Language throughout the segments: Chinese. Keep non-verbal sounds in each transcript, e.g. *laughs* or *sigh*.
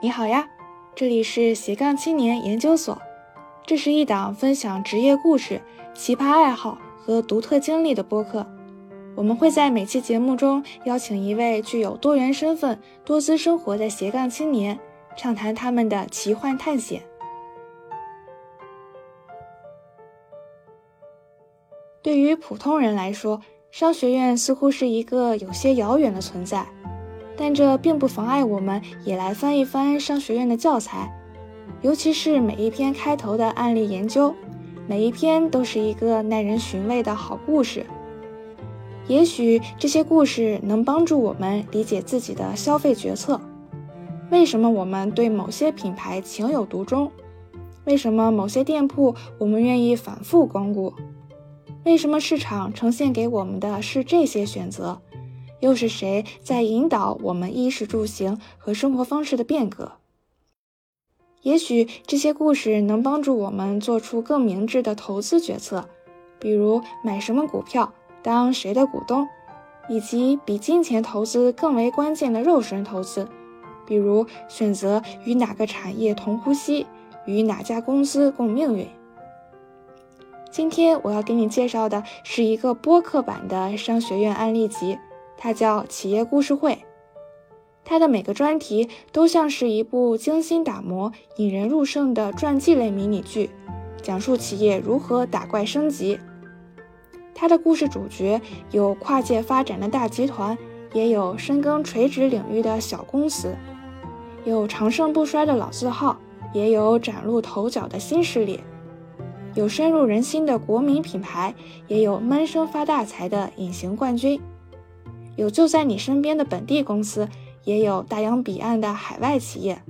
你好呀，这里是斜杠青年研究所。这是一档分享职业故事、奇葩爱好和独特经历的播客。我们会在每期节目中邀请一位具有多元身份、多姿生活的斜杠青年，畅谈他们的奇幻探险。对于普通人来说，商学院似乎是一个有些遥远的存在。但这并不妨碍我们也来翻一翻商学院的教材，尤其是每一篇开头的案例研究，每一篇都是一个耐人寻味的好故事。也许这些故事能帮助我们理解自己的消费决策。为什么我们对某些品牌情有独钟？为什么某些店铺我们愿意反复光顾？为什么市场呈现给我们的是这些选择？又是谁在引导我们衣食住行和生活方式的变革？也许这些故事能帮助我们做出更明智的投资决策，比如买什么股票、当谁的股东，以及比金钱投资更为关键的肉身投资，比如选择与哪个产业同呼吸，与哪家公司共命运。今天我要给你介绍的是一个播客版的商学院案例集。它叫企业故事会，它的每个专题都像是一部精心打磨、引人入胜的传记类迷你剧，讲述企业如何打怪升级。它的故事主角有跨界发展的大集团，也有深耕垂直领域的小公司，有长盛不衰的老字号，也有崭露头角的新势力，有深入人心的国民品牌，也有闷声发大财的隐形冠军。有就在你身边的本地公司，也有大洋彼岸的海外企业。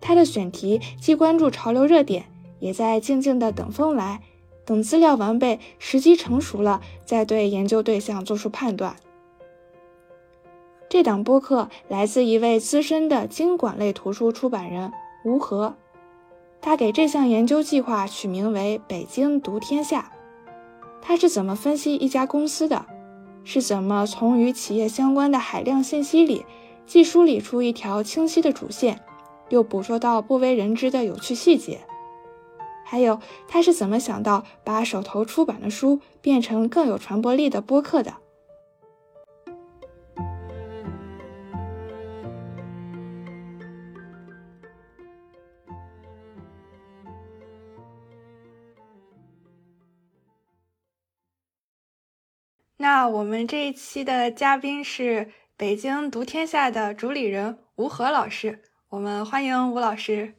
他的选题既关注潮流热点，也在静静的等风来，等资料完备、时机成熟了，再对研究对象做出判断。这档播客来自一位资深的经管类图书出版人吴和，他给这项研究计划取名为“北京读天下”。他是怎么分析一家公司的？是怎么从与企业相关的海量信息里，既梳理出一条清晰的主线，又捕捉到不为人知的有趣细节？还有，他是怎么想到把手头出版的书变成更有传播力的播客的？那我们这一期的嘉宾是北京读天下的主理人吴和老师，我们欢迎吴老师。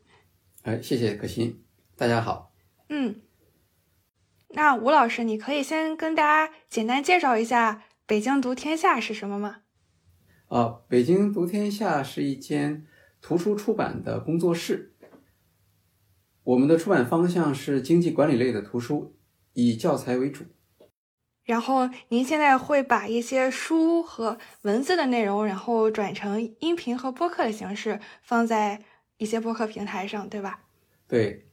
哎，谢谢可心，大家好。嗯，那吴老师，你可以先跟大家简单介绍一下北京读天下是什么吗？啊，北京读天下是一间图书出版的工作室，我们的出版方向是经济管理类的图书，以教材为主。然后您现在会把一些书和文字的内容，然后转成音频和播客的形式，放在一些播客平台上，对吧？对，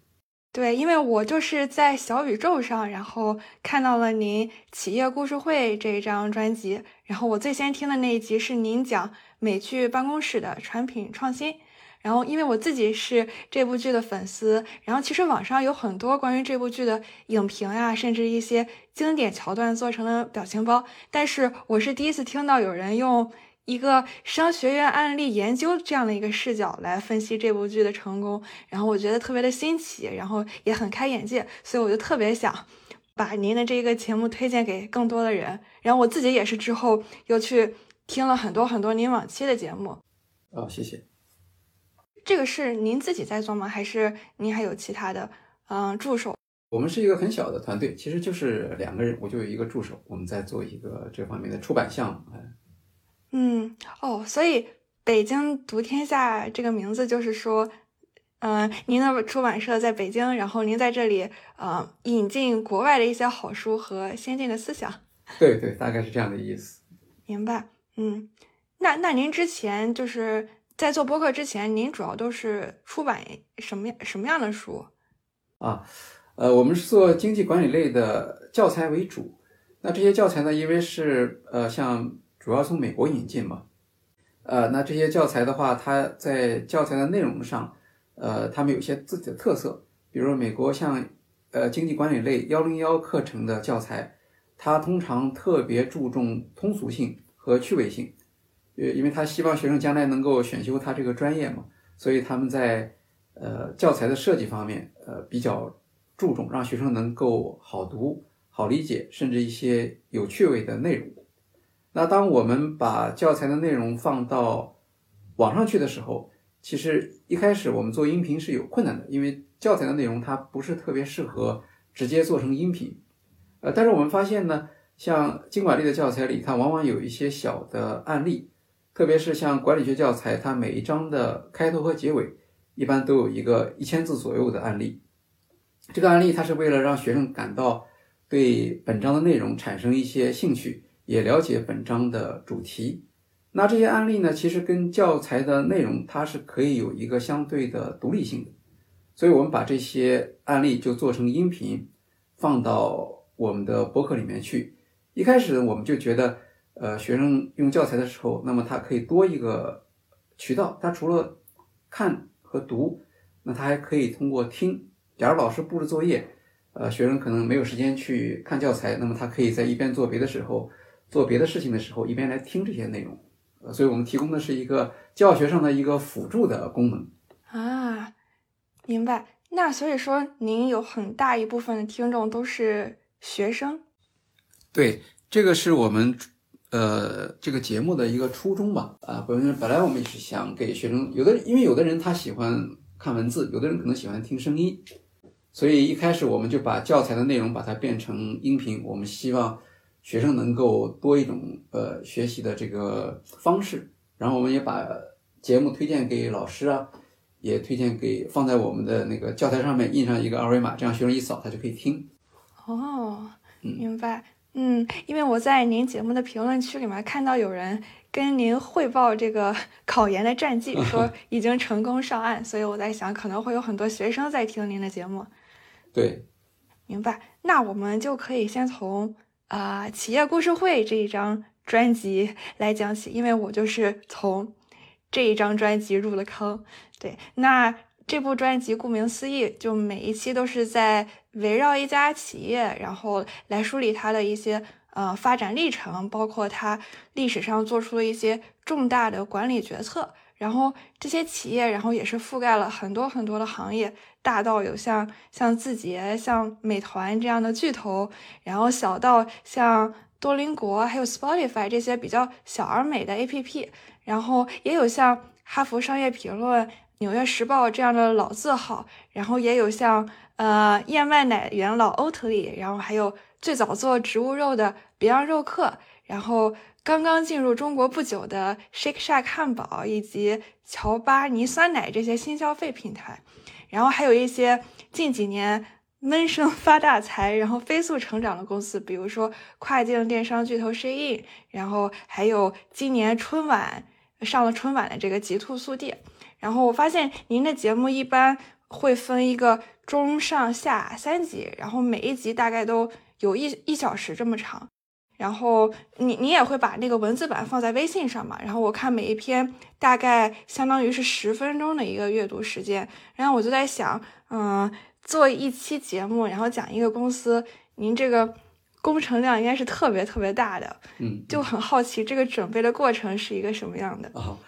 对，因为我就是在小宇宙上，然后看到了您企业故事会这一张专辑，然后我最先听的那一集是您讲美剧办公室的产品创新。然后，因为我自己是这部剧的粉丝，然后其实网上有很多关于这部剧的影评呀，甚至一些经典桥段做成了表情包。但是我是第一次听到有人用一个商学院案例研究这样的一个视角来分析这部剧的成功，然后我觉得特别的新奇，然后也很开眼界，所以我就特别想把您的这个节目推荐给更多的人。然后我自己也是之后又去听了很多很多您往期的节目。哦，谢谢。这个是您自己在做吗？还是您还有其他的嗯助手？我们是一个很小的团队，其实就是两个人，我就有一个助手，我们在做一个这方面的出版项目。嗯哦，所以北京读天下这个名字就是说，嗯，您的出版社在北京，然后您在这里呃引进国外的一些好书和先进的思想。对对，大概是这样的意思。明白。嗯，那那您之前就是。在做播客之前，您主要都是出版什么样什么样的书？啊，呃，我们是做经济管理类的教材为主。那这些教材呢，因为是呃，像主要从美国引进嘛，呃，那这些教材的话，它在教材的内容上，呃，他们有些自己的特色，比如说美国像呃经济管理类幺零幺课程的教材，它通常特别注重通俗性和趣味性，呃，因为他希望学生将来能够选修他这个专业嘛，所以他们在呃教材的设计方面，呃比较注重让学生能够好读、好理解，甚至一些有趣味的内容。那当我们把教材的内容放到网上去的时候，其实一开始我们做音频是有困难的，因为教材的内容它不是特别适合直接做成音频。呃，但是我们发现呢，像经管类的教材里，它往往有一些小的案例，特别是像管理学教材，它每一章的开头和结尾一般都有一个一千字左右的案例。这个案例它是为了让学生感到对本章的内容产生一些兴趣。也了解本章的主题，那这些案例呢，其实跟教材的内容它是可以有一个相对的独立性的，所以我们把这些案例就做成音频，放到我们的博客里面去。一开始我们就觉得，呃，学生用教材的时候，那么他可以多一个渠道，他除了看和读，那他还可以通过听。假如老师布置作业，呃，学生可能没有时间去看教材，那么他可以在一边做别的时候。做别的事情的时候，一边来听这些内容，呃，所以我们提供的是一个教学上的一个辅助的功能啊，明白。那所以说，您有很大一部分的听众都是学生。对，这个是我们呃这个节目的一个初衷吧。啊，本本来我们也是想给学生，有的因为有的人他喜欢看文字，有的人可能喜欢听声音，所以一开始我们就把教材的内容把它变成音频，我们希望。学生能够多一种呃学习的这个方式，然后我们也把节目推荐给老师啊，也推荐给放在我们的那个教材上面印上一个二维码，这样学生一扫他就可以听。哦，明白。嗯，因为我在您节目的评论区里面看到有人跟您汇报这个 *laughs* 考研的战绩，说 *laughs* 已经成功上岸，所以我在想可能会有很多学生在听您的节目。对，明白。那我们就可以先从。啊，企业故事会这一张专辑来讲起，因为我就是从这一张专辑入了坑。对，那这部专辑顾名思义，就每一期都是在围绕一家企业，然后来梳理它的一些呃发展历程，包括它历史上做出了一些重大的管理决策。然后这些企业，然后也是覆盖了很多很多的行业，大到有像像字节、像美团这样的巨头，然后小到像多邻国、还有 Spotify 这些比较小而美的 APP，然后也有像哈佛商业评论、纽约时报这样的老字号，然后也有像呃燕麦奶元老欧特利，然后还有最早做植物肉的别样肉客，然后。刚刚进入中国不久的 Shake Shack 汉堡以及乔巴尼酸奶这些新消费品牌，然后还有一些近几年闷声发大财，然后飞速成长的公司，比如说跨境电商巨头 Shein，然后还有今年春晚上了春晚的这个极兔速递。然后我发现您的节目一般会分一个中上下三集，然后每一集大概都有一一小时这么长。然后你你也会把那个文字版放在微信上嘛？然后我看每一篇大概相当于是十分钟的一个阅读时间。然后我就在想，嗯，做一期节目，然后讲一个公司，您这个工程量应该是特别特别大的。嗯，就很好奇这个准备的过程是一个什么样的。啊哦，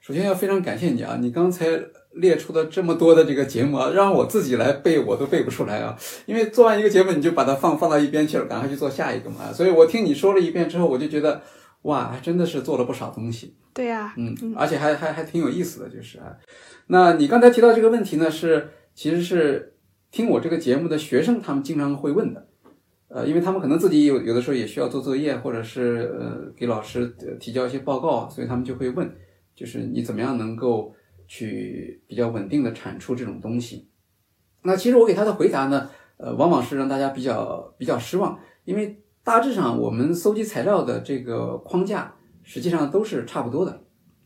首先要非常感谢你啊，你刚才。列出的这么多的这个节目啊，让我自己来背我都背不出来啊！因为做完一个节目你就把它放放到一边去了，赶快去做下一个嘛。所以我听你说了一遍之后，我就觉得哇，还真的是做了不少东西。对呀，嗯，而且还还还挺有意思的，就是啊。那你刚才提到这个问题呢，是其实是听我这个节目的学生他们经常会问的，呃，因为他们可能自己有有的时候也需要做作业，或者是呃给老师提交一些报告，所以他们就会问，就是你怎么样能够。去比较稳定的产出这种东西，那其实我给他的回答呢，呃，往往是让大家比较比较失望，因为大致上我们搜集材料的这个框架实际上都是差不多的，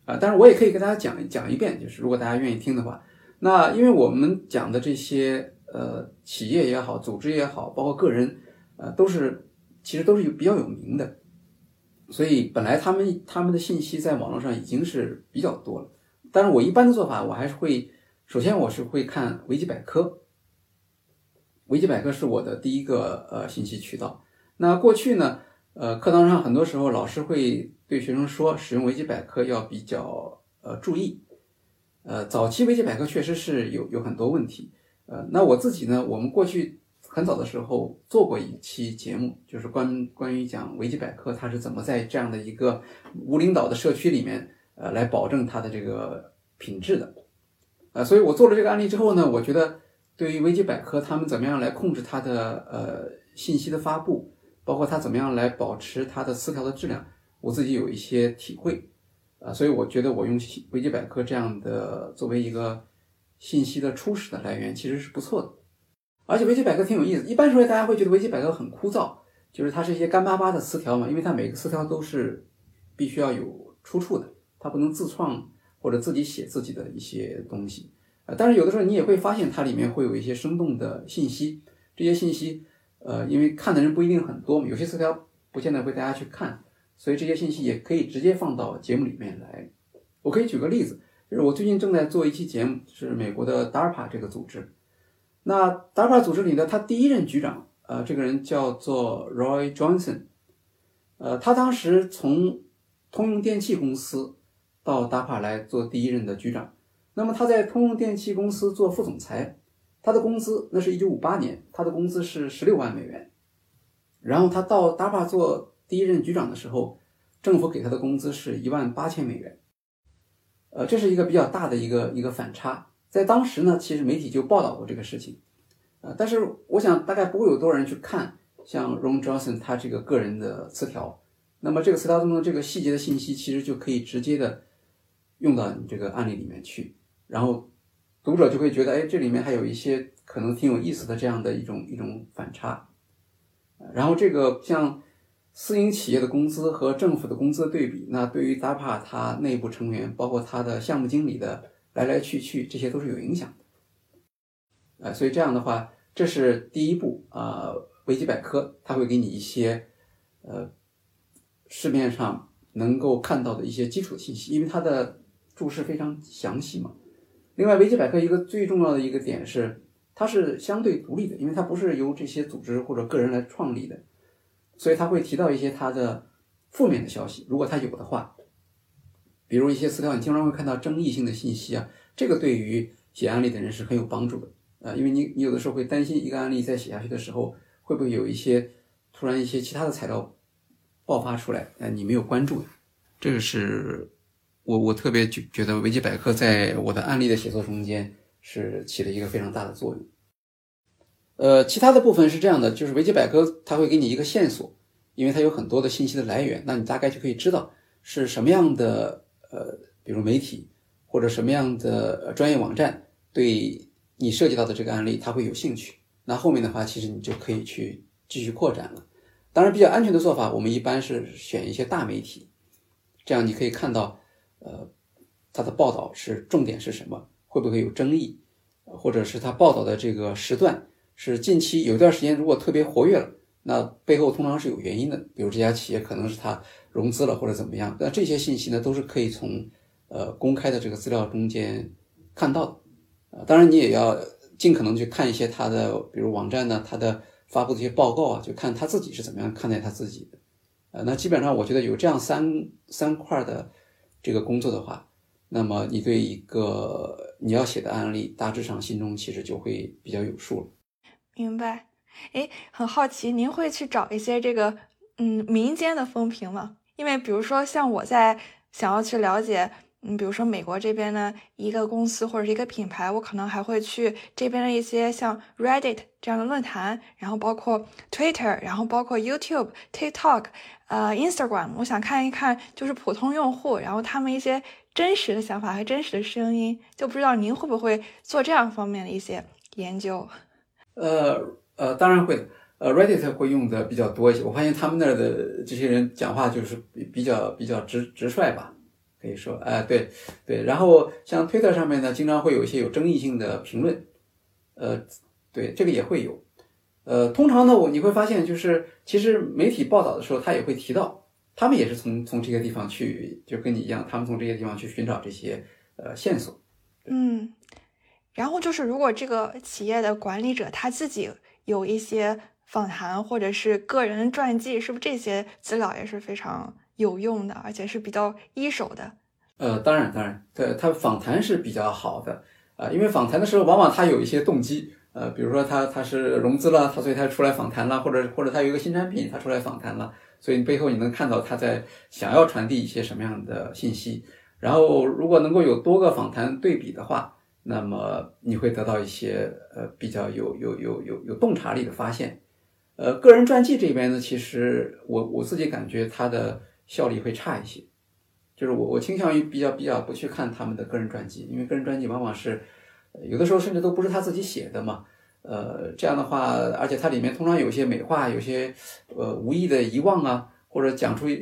啊，但是我也可以给大家讲讲一遍，就是如果大家愿意听的话，那因为我们讲的这些呃企业也好，组织也好，包括个人，呃，都是其实都是有比较有名的，所以本来他们他们的信息在网络上已经是比较多了。但是我一般的做法，我还是会首先我是会看维基百科，维基百科是我的第一个呃信息渠道。那过去呢，呃，课堂上很多时候老师会对学生说，使用维基百科要比较呃注意。呃，早期维基百科确实是有有很多问题。呃，那我自己呢，我们过去很早的时候做过一期节目，就是关关于讲维基百科它是怎么在这样的一个无领导的社区里面，呃，来保证它的这个品质的。呃，所以我做了这个案例之后呢，我觉得对于维基百科他们怎么样来控制它的呃信息的发布，包括它怎么样来保持它的词条的质量，我自己有一些体会。啊，所以我觉得我用维基百科这样的作为一个信息的初始的来源，其实是不错的。而且维基百科挺有意思，一般说来大家会觉得维基百科很枯燥，就是它是一些干巴巴的词条嘛，因为它每个词条都是必须要有出处的，它不能自创或者自己写自己的一些东西。呃，但是有的时候你也会发现它里面会有一些生动的信息，这些信息，呃，因为看的人不一定很多嘛，有些词条不见得会大家去看。所以这些信息也可以直接放到节目里面来。我可以举个例子，就是我最近正在做一期节目，是美国的 DARPA 这个组织。那 DARPA 组织里的他第一任局长，呃，这个人叫做 Roy Johnson，呃，他当时从通用电气公司到 DARPA 来做第一任的局长。那么他在通用电气公司做副总裁，他的工资那是一九五八年，他的工资是十六万美元。然后他到 DARPA 做。第一任局长的时候，政府给他的工资是一万八千美元，呃，这是一个比较大的一个一个反差。在当时呢，其实媒体就报道过这个事情，呃，但是我想大概不会有多少人去看像 Ron Johnson 他这个个人的词条。那么这个词条中的这个细节的信息，其实就可以直接的用到你这个案例里面去，然后读者就会觉得，哎，这里面还有一些可能挺有意思的这样的一种一种反差。然后这个像。私营企业的工资和政府的工资对比，那对于 DAPA 它内部成员，包括它的项目经理的来来去去，这些都是有影响的。呃，所以这样的话，这是第一步啊。维基百科它会给你一些呃市面上能够看到的一些基础信息，因为它的注释非常详细嘛。另外，维基百科一个最重要的一个点是，它是相对独立的，因为它不是由这些组织或者个人来创立的。所以它会提到一些它的负面的消息，如果它有的话，比如一些资料，你经常会看到争议性的信息啊，这个对于写案例的人是很有帮助的啊，因为你你有的时候会担心一个案例在写下去的时候，会不会有一些突然一些其他的材料爆发出来，呃，你没有关注，这个是我我特别觉觉得维基百科在我的案例的写作中间是起了一个非常大的作用。呃，其他的部分是这样的，就是维基百科它会给你一个线索，因为它有很多的信息的来源，那你大概就可以知道是什么样的呃，比如媒体或者什么样的专业网站对你涉及到的这个案例它会有兴趣。那后面的话，其实你就可以去继续扩展了。当然，比较安全的做法，我们一般是选一些大媒体，这样你可以看到，呃，它的报道是重点是什么，会不会有争议，或者是它报道的这个时段。是近期有一段时间，如果特别活跃了，那背后通常是有原因的，比如这家企业可能是它融资了或者怎么样。那这些信息呢，都是可以从呃公开的这个资料中间看到的。呃，当然你也要尽可能去看一些它的，比如网站呢，它的发布的一些报告啊，就看他自己是怎么样看待他自己的。呃，那基本上我觉得有这样三三块的这个工作的话，那么你对一个你要写的案例，大致上心中其实就会比较有数了。明白，哎，很好奇，您会去找一些这个嗯民间的风评吗？因为比如说像我在想要去了解，嗯，比如说美国这边的一个公司或者是一个品牌，我可能还会去这边的一些像 Reddit 这样的论坛，然后包括 Twitter，然后包括 YouTube、TikTok，呃，Instagram，我想看一看就是普通用户，然后他们一些真实的想法和真实的声音，就不知道您会不会做这样方面的一些研究。呃呃，当然会。呃，Reddit 会用的比较多一些。我发现他们那儿的这些人讲话就是比比较比较直直率吧，可以说，哎，对对。然后像 Twitter 上面呢，经常会有一些有争议性的评论，呃，对，这个也会有。呃，通常呢，我你会发现就是，其实媒体报道的时候，他也会提到，他们也是从从这些地方去，就跟你一样，他们从这些地方去寻找这些呃线索。嗯，然后就是如果这个企业的管理者他自己有一些访谈或者是个人传记，是不是这些资料也是非常有用的，而且是比较一手的？呃，当然，当然，对他访谈是比较好的啊，因为访谈的时候往往他有一些动机，呃，比如说他他是融资了，他所以他出来访谈了，或者或者他有一个新产品，他出来访谈了，所以你背后你能看到他在想要传递一些什么样的信息。然后如果能够有多个访谈对比的话，那么你会得到一些呃比较有有有有有洞察力的发现。呃，个人传记这边呢，其实我我自己感觉它的效力会差一些。就是我，我倾向于比较比较不去看他们的个人传记，因为个人传记往往是有的时候甚至都不是他自己写的嘛。呃，这样的话，而且它里面通常有些美化，有些呃无意的遗忘啊，或者讲出一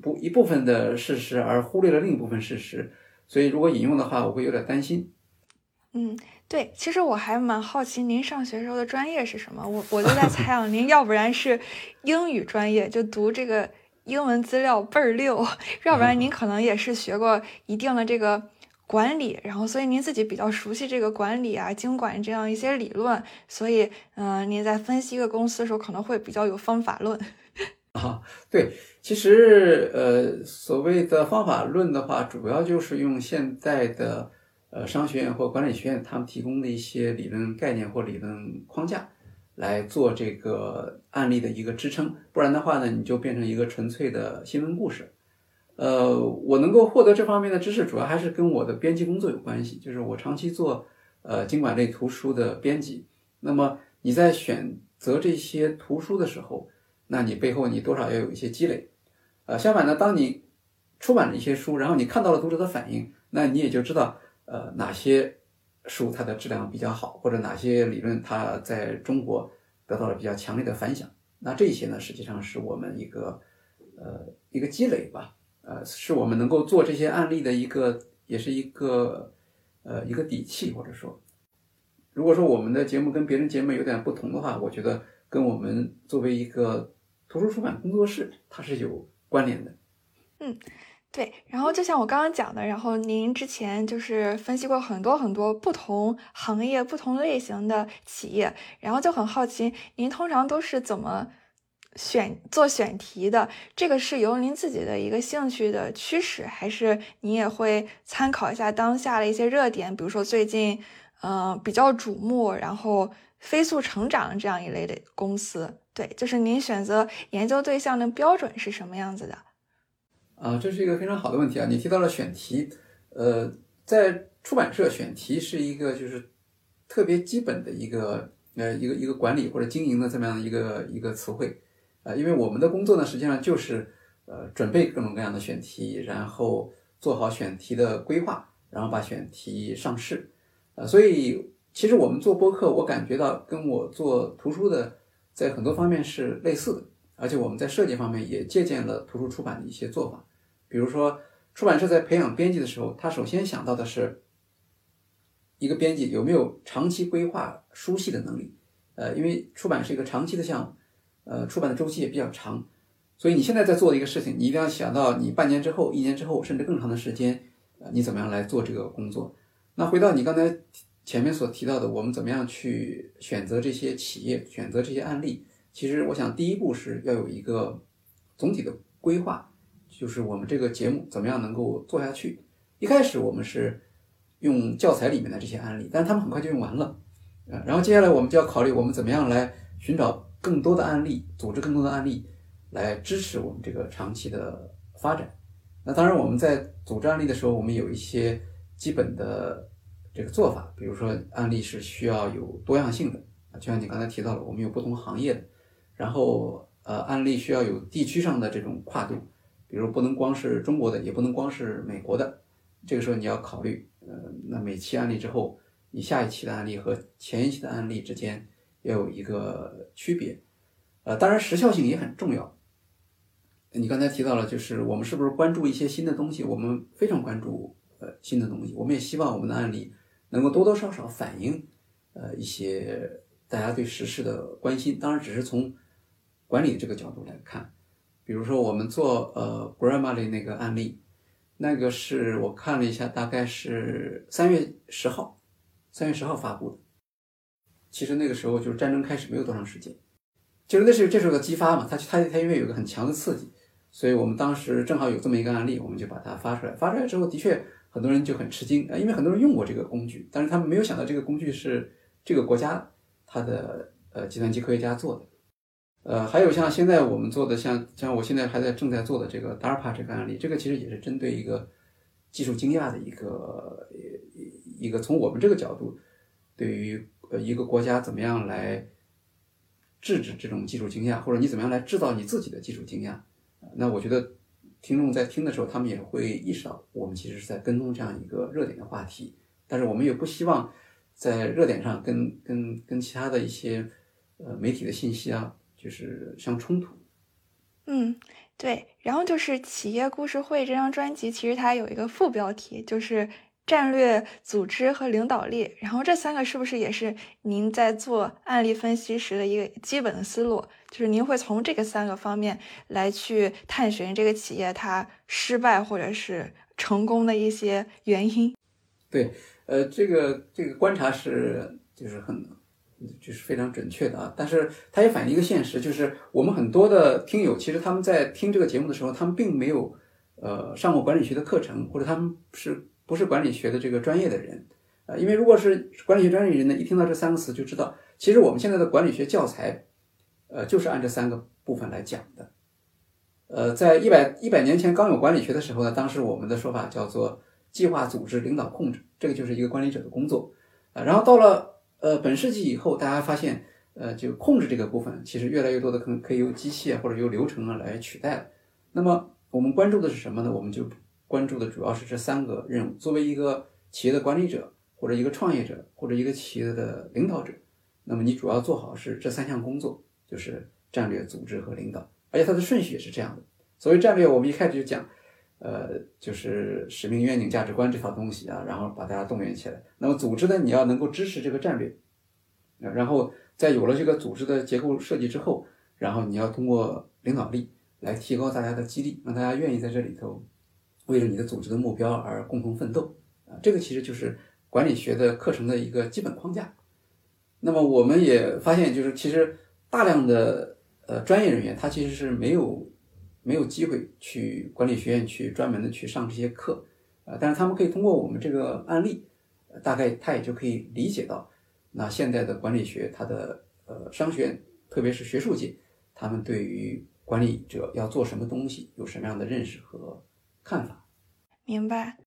不一部分的事实而忽略了另一部分事实，所以如果引用的话，我会有点担心。嗯，对，其实我还蛮好奇您上学时候的专业是什么，我我就在 *laughs* 猜想您要不然是英语专业，就读这个。英文资料倍儿溜，要不然您可能也是学过一定的这个管理，然后所以您自己比较熟悉这个管理啊、经管这样一些理论，所以嗯，您在分析一个公司的时候可能会比较有方法论。*laughs* 啊，对，其实呃，所谓的方法论的话，主要就是用现在的呃商学院或管理学院他们提供的一些理论概念或理论框架。来做这个案例的一个支撑，不然的话呢，你就变成一个纯粹的新闻故事。呃，我能够获得这方面的知识，主要还是跟我的编辑工作有关系，就是我长期做呃经管类图书的编辑。那么你在选择这些图书的时候，那你背后你多少要有一些积累。呃，相反呢，当你出版了一些书，然后你看到了读者的反应，那你也就知道呃哪些。书它的质量比较好，或者哪些理论它在中国得到了比较强烈的反响，那这些呢，实际上是我们一个呃一个积累吧，呃，是我们能够做这些案例的一个，也是一个呃一个底气，或者说，如果说我们的节目跟别人节目有点不同的话，我觉得跟我们作为一个图书出版工作室，它是有关联的。嗯。对，然后就像我刚刚讲的，然后您之前就是分析过很多很多不同行业、不同类型的企业，然后就很好奇，您通常都是怎么选做选题的？这个是由您自己的一个兴趣的驱使，还是您也会参考一下当下的一些热点，比如说最近嗯比较瞩目，然后飞速成长这样一类的公司？对，就是您选择研究对象的标准是什么样子的？啊，这是一个非常好的问题啊！你提到了选题，呃，在出版社选题是一个就是特别基本的一个呃一个一个管理或者经营的这么样的一个一个词汇啊，因为我们的工作呢，实际上就是呃准备各种各样的选题，然后做好选题的规划，然后把选题上市啊，所以其实我们做播客，我感觉到跟我做图书的在很多方面是类似的，而且我们在设计方面也借鉴了图书出版的一些做法。比如说，出版社在培养编辑的时候，他首先想到的是，一个编辑有没有长期规划书系的能力。呃，因为出版是一个长期的项目，呃，出版的周期也比较长，所以你现在在做的一个事情，你一定要想到你半年之后、一年之后，甚至更长的时间，呃，你怎么样来做这个工作？那回到你刚才前面所提到的，我们怎么样去选择这些企业、选择这些案例？其实，我想第一步是要有一个总体的规划。就是我们这个节目怎么样能够做下去？一开始我们是用教材里面的这些案例，但是他们很快就用完了，呃，然后接下来我们就要考虑我们怎么样来寻找更多的案例，组织更多的案例来支持我们这个长期的发展。那当然我们在组织案例的时候，我们有一些基本的这个做法，比如说案例是需要有多样性的，就像你刚才提到了，我们有不同行业的，然后呃案例需要有地区上的这种跨度。比如不能光是中国的，也不能光是美国的，这个时候你要考虑，呃，那每期案例之后，你下一期的案例和前一期的案例之间要有一个区别，呃，当然时效性也很重要。你刚才提到了，就是我们是不是关注一些新的东西？我们非常关注呃新的东西，我们也希望我们的案例能够多多少少反映呃一些大家对时事的关心。当然，只是从管理这个角度来看。比如说我们做呃 Grammarly 那个案例，那个是我看了一下，大概是三月十号，三月十号发布的。其实那个时候就是战争开始没有多长时间，就是那是这是个激发嘛，它它它因为有个很强的刺激，所以我们当时正好有这么一个案例，我们就把它发出来。发出来之后，的确很多人就很吃惊啊，因为很多人用过这个工具，但是他们没有想到这个工具是这个国家它的呃计算机科学家做的。呃，还有像现在我们做的，像像我现在还在正在做的这个 DARPA 这个案例，这个其实也是针对一个技术惊讶的一个一个从我们这个角度，对于呃一个国家怎么样来制止这种技术惊讶，或者你怎么样来制造你自己的技术惊讶，那我觉得听众在听的时候，他们也会意识到我们其实是在跟踪这样一个热点的话题，但是我们也不希望在热点上跟跟跟其他的一些呃媒体的信息啊。就是相冲突，嗯，对。然后就是《企业故事会》这张专辑，其实它有一个副标题，就是战略、组织和领导力。然后这三个是不是也是您在做案例分析时的一个基本的思路？就是您会从这个三个方面来去探寻这个企业它失败或者是成功的一些原因。对，呃，这个这个观察是就是很。就是非常准确的啊，但是它也反映一个现实，就是我们很多的听友，其实他们在听这个节目的时候，他们并没有呃上过管理学的课程，或者他们是不是管理学的这个专业的人啊？因为如果是管理学专业人呢，一听到这三个词就知道，其实我们现在的管理学教材，呃，就是按这三个部分来讲的。呃，在一百一百年前刚有管理学的时候呢，当时我们的说法叫做计划、组织、领导、控制，这个就是一个管理者的工作啊。然后到了呃，本世纪以后，大家发现，呃，就控制这个部分，其实越来越多的可能可以由机器啊，或者由流程啊来取代了。那么我们关注的是什么呢？我们就关注的主要是这三个任务。作为一个企业的管理者，或者一个创业者，或者一个企业的领导者，那么你主要做好是这三项工作，就是战略、组织和领导。而且它的顺序也是这样的。所谓战略，我们一开始就讲。呃，就是使命、愿景、价值观这套东西啊，然后把大家动员起来。那么组织呢，你要能够支持这个战略，然后在有了这个组织的结构设计之后，然后你要通过领导力来提高大家的激励，让大家愿意在这里头为了你的组织的目标而共同奋斗啊。这个其实就是管理学的课程的一个基本框架。那么我们也发现，就是其实大量的呃专业人员他其实是没有。没有机会去管理学院去专门的去上这些课，呃，但是他们可以通过我们这个案例，大概他也就可以理解到，那现在的管理学它的呃商学院，特别是学术界，他们对于管理者要做什么东西有什么样的认识和看法。明白。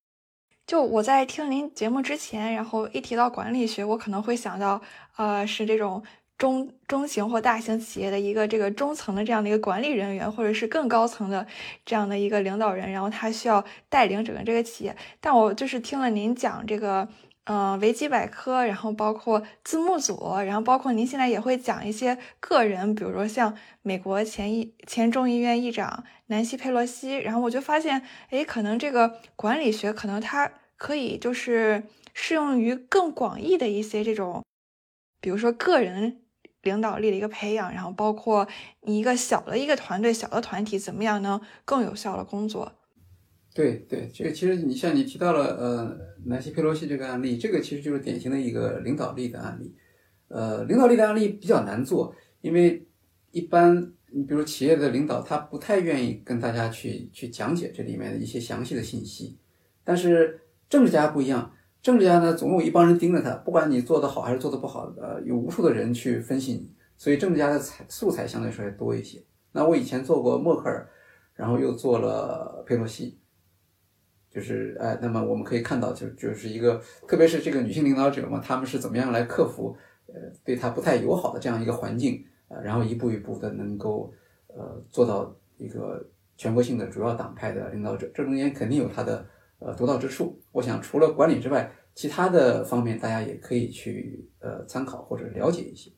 就我在听您节目之前，然后一提到管理学，我可能会想到，呃，是这种。中中型或大型企业的一个这个中层的这样的一个管理人员，或者是更高层的这样的一个领导人，然后他需要带领整个这个企业。但我就是听了您讲这个，嗯，维基百科，然后包括字幕组，然后包括您现在也会讲一些个人，比如说像美国前议前众议院议长南希佩洛西，然后我就发现，哎，可能这个管理学可能它可以就是适用于更广义的一些这种，比如说个人。领导力的一个培养，然后包括你一个小的一个团队、小的团体怎么样能更有效的工作？对对，这个其实你像你提到了呃南希佩洛西这个案例，这个其实就是典型的一个领导力的案例。呃，领导力的案例比较难做，因为一般你比如企业的领导他不太愿意跟大家去去讲解这里面的一些详细的信息，但是政治家不一样。政治家呢，总有一帮人盯着他，不管你做得好还是做得不好，呃，有无数的人去分析你，所以政治家的材素材相对说还多一些。那我以前做过默克尔，然后又做了佩洛西，就是哎，那么我们可以看到，就就是一个，特别是这个女性领导者嘛，他们是怎么样来克服，呃，对他不太友好的这样一个环境，呃，然后一步一步的能够，呃，做到一个全国性的主要党派的领导者，这中间肯定有他的。呃，独到之处，我想除了管理之外，其他的方面大家也可以去呃参考或者了解一些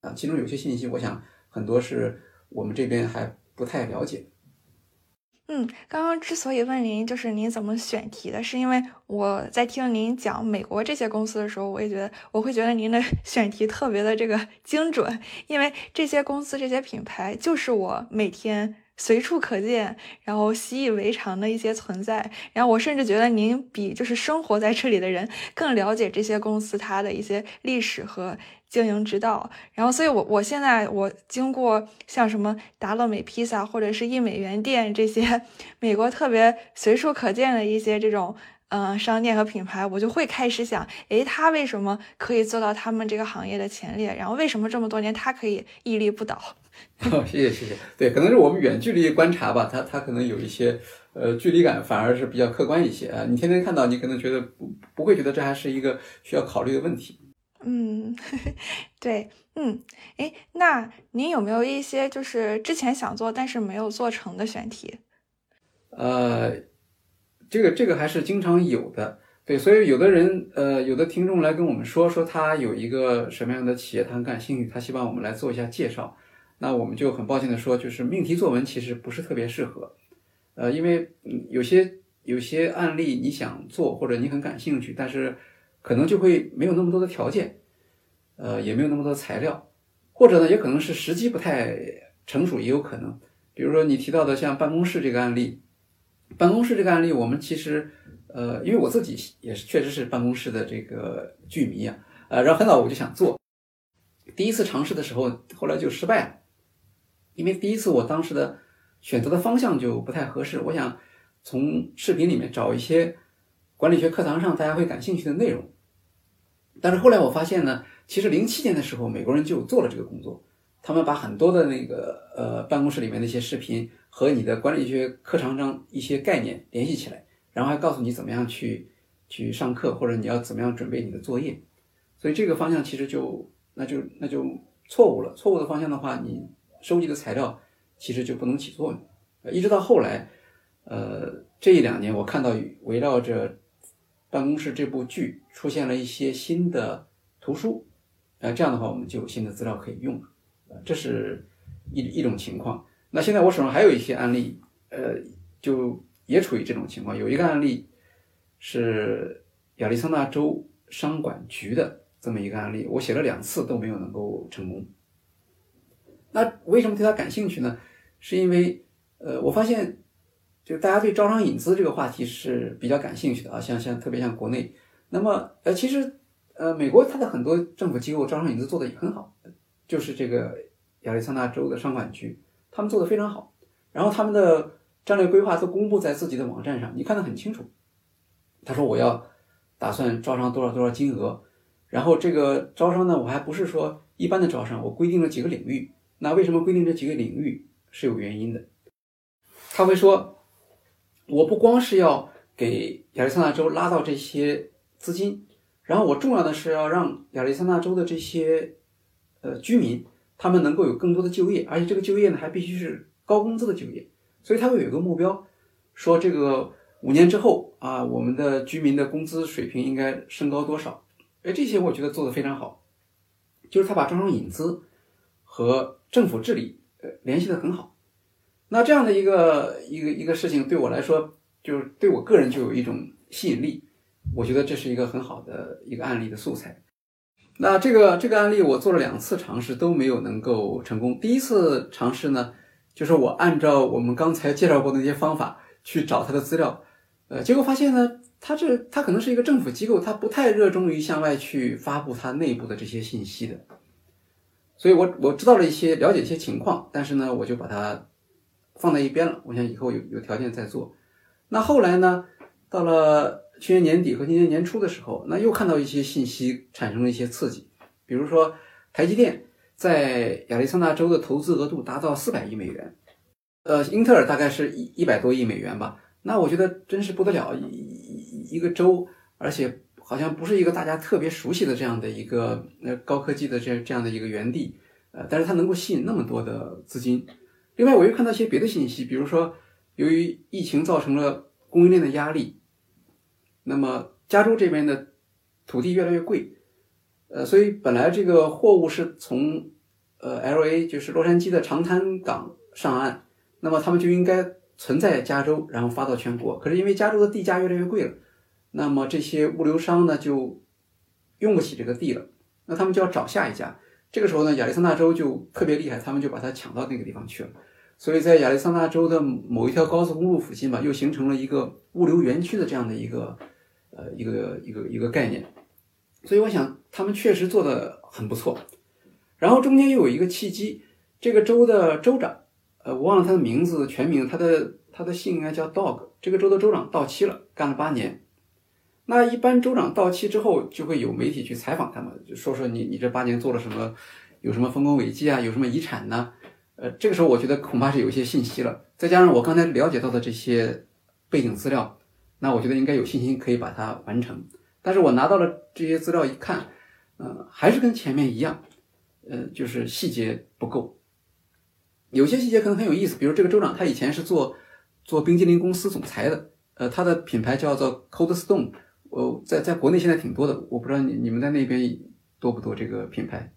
啊。其中有些信息，我想很多是我们这边还不太了解。嗯，刚刚之所以问您就是您怎么选题的，是因为我在听您讲美国这些公司的时候，我也觉得我会觉得您的 *laughs* 选题特别的这个精准，因为这些公司这些品牌就是我每天。随处可见，然后习以为常的一些存在。然后我甚至觉得您比就是生活在这里的人更了解这些公司它的一些历史和经营之道。然后，所以我我现在我经过像什么达乐美披萨或者是一美元店这些美国特别随处可见的一些这种。嗯，商店和品牌，我就会开始想，诶，他为什么可以做到他们这个行业的前列？然后为什么这么多年他可以屹立不倒？*laughs* 谢谢谢谢，对，可能是我们远距离观察吧，他他可能有一些呃距离感，反而是比较客观一些啊。你天天看到，你可能觉得不不会觉得这还是一个需要考虑的问题。嗯，*laughs* 对，嗯，诶，那您有没有一些就是之前想做但是没有做成的选题？呃。这个这个还是经常有的，对，所以有的人，呃，有的听众来跟我们说，说他有一个什么样的企业，他很感兴趣，他希望我们来做一下介绍。那我们就很抱歉的说，就是命题作文其实不是特别适合，呃，因为有些有些案例你想做或者你很感兴趣，但是可能就会没有那么多的条件，呃，也没有那么多材料，或者呢，也可能是时机不太成熟，也有可能。比如说你提到的像办公室这个案例。办公室这个案例，我们其实，呃，因为我自己也是确实是办公室的这个剧迷啊，呃，然后很早我就想做，第一次尝试的时候，后来就失败了，因为第一次我当时的选择的方向就不太合适，我想从视频里面找一些管理学课堂上大家会感兴趣的内容，但是后来我发现呢，其实零七年的时候，美国人就做了这个工作，他们把很多的那个呃办公室里面的一些视频。和你的管理学课堂上一些概念联系起来，然后还告诉你怎么样去去上课，或者你要怎么样准备你的作业。所以这个方向其实就那就那就错误了。错误的方向的话，你收集的材料其实就不能起作用。一直到后来，呃，这一两年我看到围绕着办公室这部剧出现了一些新的图书，呃，这样的话我们就有新的资料可以用了。这是一一种情况。那现在我手上还有一些案例，呃，就也处于这种情况。有一个案例是亚利桑那州商管局的这么一个案例，我写了两次都没有能够成功。那为什么对他感兴趣呢？是因为呃，我发现就大家对招商引资这个话题是比较感兴趣的啊，像像特别像国内。那么呃，其实呃，美国它的很多政府机构招商引资做的也很好，就是这个亚利桑那州的商管局。他们做的非常好，然后他们的战略规划都公布在自己的网站上，你看得很清楚。他说我要打算招商多少多少金额，然后这个招商呢，我还不是说一般的招商，我规定了几个领域。那为什么规定这几个领域是有原因的？他会说，我不光是要给亚利桑那州拉到这些资金，然后我重要的是要让亚利桑那州的这些呃居民。他们能够有更多的就业，而且这个就业呢还必须是高工资的就业，所以他会有一个目标，说这个五年之后啊，我们的居民的工资水平应该升高多少？哎，这些我觉得做的非常好，就是他把招商引资和政府治理呃联系的很好。那这样的一个一个一个事情对我来说，就是对我个人就有一种吸引力，我觉得这是一个很好的一个案例的素材。那这个这个案例我做了两次尝试都没有能够成功。第一次尝试呢，就是我按照我们刚才介绍过的那些方法去找他的资料，呃，结果发现呢，他这他可能是一个政府机构，他不太热衷于向外去发布他内部的这些信息的。所以我我知道了一些了解一些情况，但是呢，我就把它放在一边了。我想以后有有条件再做。那后来呢，到了。去年年底和今年年初的时候，那又看到一些信息产生了一些刺激，比如说台积电在亚利桑那州的投资额度达到四百亿美元，呃，英特尔大概是一一百多亿美元吧。那我觉得真是不得了，一一个州，而且好像不是一个大家特别熟悉的这样的一个呃高科技的这这样的一个园地，呃，但是它能够吸引那么多的资金。另外，我又看到一些别的信息，比如说由于疫情造成了供应链的压力。那么加州这边的土地越来越贵，呃，所以本来这个货物是从呃 L A 就是洛杉矶的长滩港上岸，那么他们就应该存在加州，然后发到全国。可是因为加州的地价越来越贵了，那么这些物流商呢就用不起这个地了，那他们就要找下一家。这个时候呢，亚利桑那州就特别厉害，他们就把它抢到那个地方去了。所以在亚利桑那州的某一条高速公路附近吧，又形成了一个物流园区的这样的一个呃一个一个一个概念。所以我想他们确实做的很不错。然后中间又有一个契机，这个州的州长，呃，我忘了他的名字全名，他的他的姓应该叫 Dog。这个州的州长到期了，干了八年。那一般州长到期之后，就会有媒体去采访他们，就说说你你这八年做了什么，有什么丰功伟绩啊，有什么遗产呢？呃，这个时候我觉得恐怕是有一些信息了。再加上我刚才了解到的这些背景资料，那我觉得应该有信心可以把它完成。但是我拿到了这些资料一看，呃，还是跟前面一样，呃，就是细节不够。有些细节可能很有意思，比如这个州长他以前是做做冰激凌公司总裁的，呃，他的品牌叫做 Cold Stone。我在在国内现在挺多的，我不知道你你们在那边多不多这个品牌。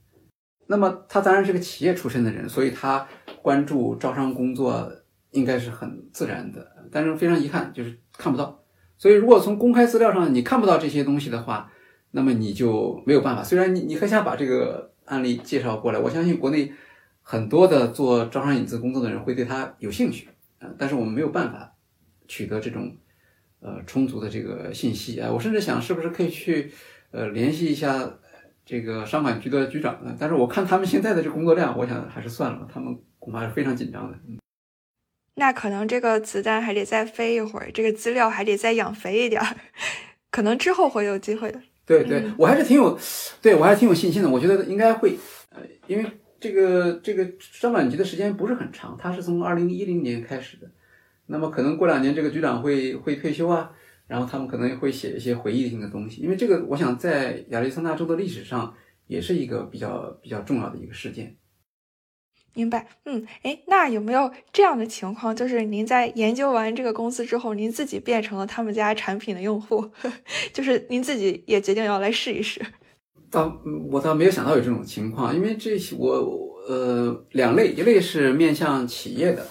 那么他当然是个企业出身的人，所以他关注招商工作应该是很自然的。但是非常遗憾，就是看不到。所以如果从公开资料上你看不到这些东西的话，那么你就没有办法。虽然你你很想把这个案例介绍过来，我相信国内很多的做招商引资工作的人会对他有兴趣啊，但是我们没有办法取得这种。呃，充足的这个信息啊，我甚至想是不是可以去呃联系一下这个商管局的局长呢？但是我看他们现在的这工作量，我想还是算了，他们恐怕是非常紧张的。嗯，那可能这个子弹还得再飞一会儿，这个资料还得再养肥一点儿，可能之后会有机会的。对对，我还是挺有，对我还是挺有信心的。我觉得应该会，呃，因为这个这个商管局的时间不是很长，它是从二零一零年开始的。那么可能过两年这个局长会会退休啊，然后他们可能会写一些回忆性的东西，因为这个我想在亚利桑那州的历史上也是一个比较比较重要的一个事件。明白，嗯，哎，那有没有这样的情况，就是您在研究完这个公司之后，您自己变成了他们家产品的用户，*laughs* 就是您自己也决定要来试一试？倒我倒没有想到有这种情况，因为这我呃两类，一类是面向企业的。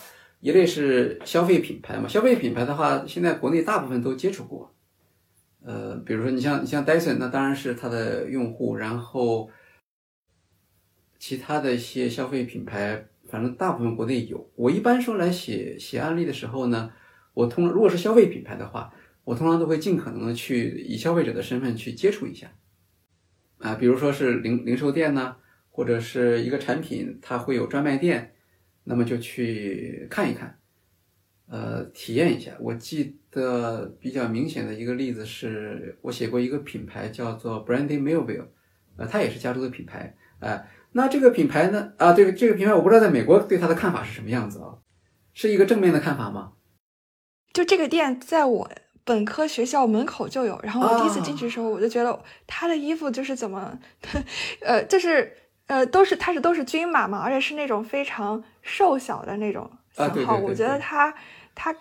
一类是消费品牌嘛，消费品牌的话，现在国内大部分都接触过。呃，比如说你像你像戴森，那当然是它的用户，然后其他的一些消费品牌，反正大部分国内有。我一般说来写写案例的时候呢，我通如果是消费品牌的话，我通常都会尽可能的去以消费者的身份去接触一下。啊，比如说是零零售店呢，或者是一个产品，它会有专卖店。那么就去看一看，呃，体验一下。我记得比较明显的一个例子是，我写过一个品牌叫做 Brandy Melville，呃，它也是加州的品牌，哎，那这个品牌呢，啊，这个这个品牌我不知道在美国对它的看法是什么样子啊？是一个正面的看法吗？就这个店在我本科学校门口就有，然后我第一次进去的时候，我就觉得他的衣服就是怎么，*laughs* 呃，就是。呃，都是它是都是均码嘛，而且是那种非常瘦小的那种型号，我觉得它它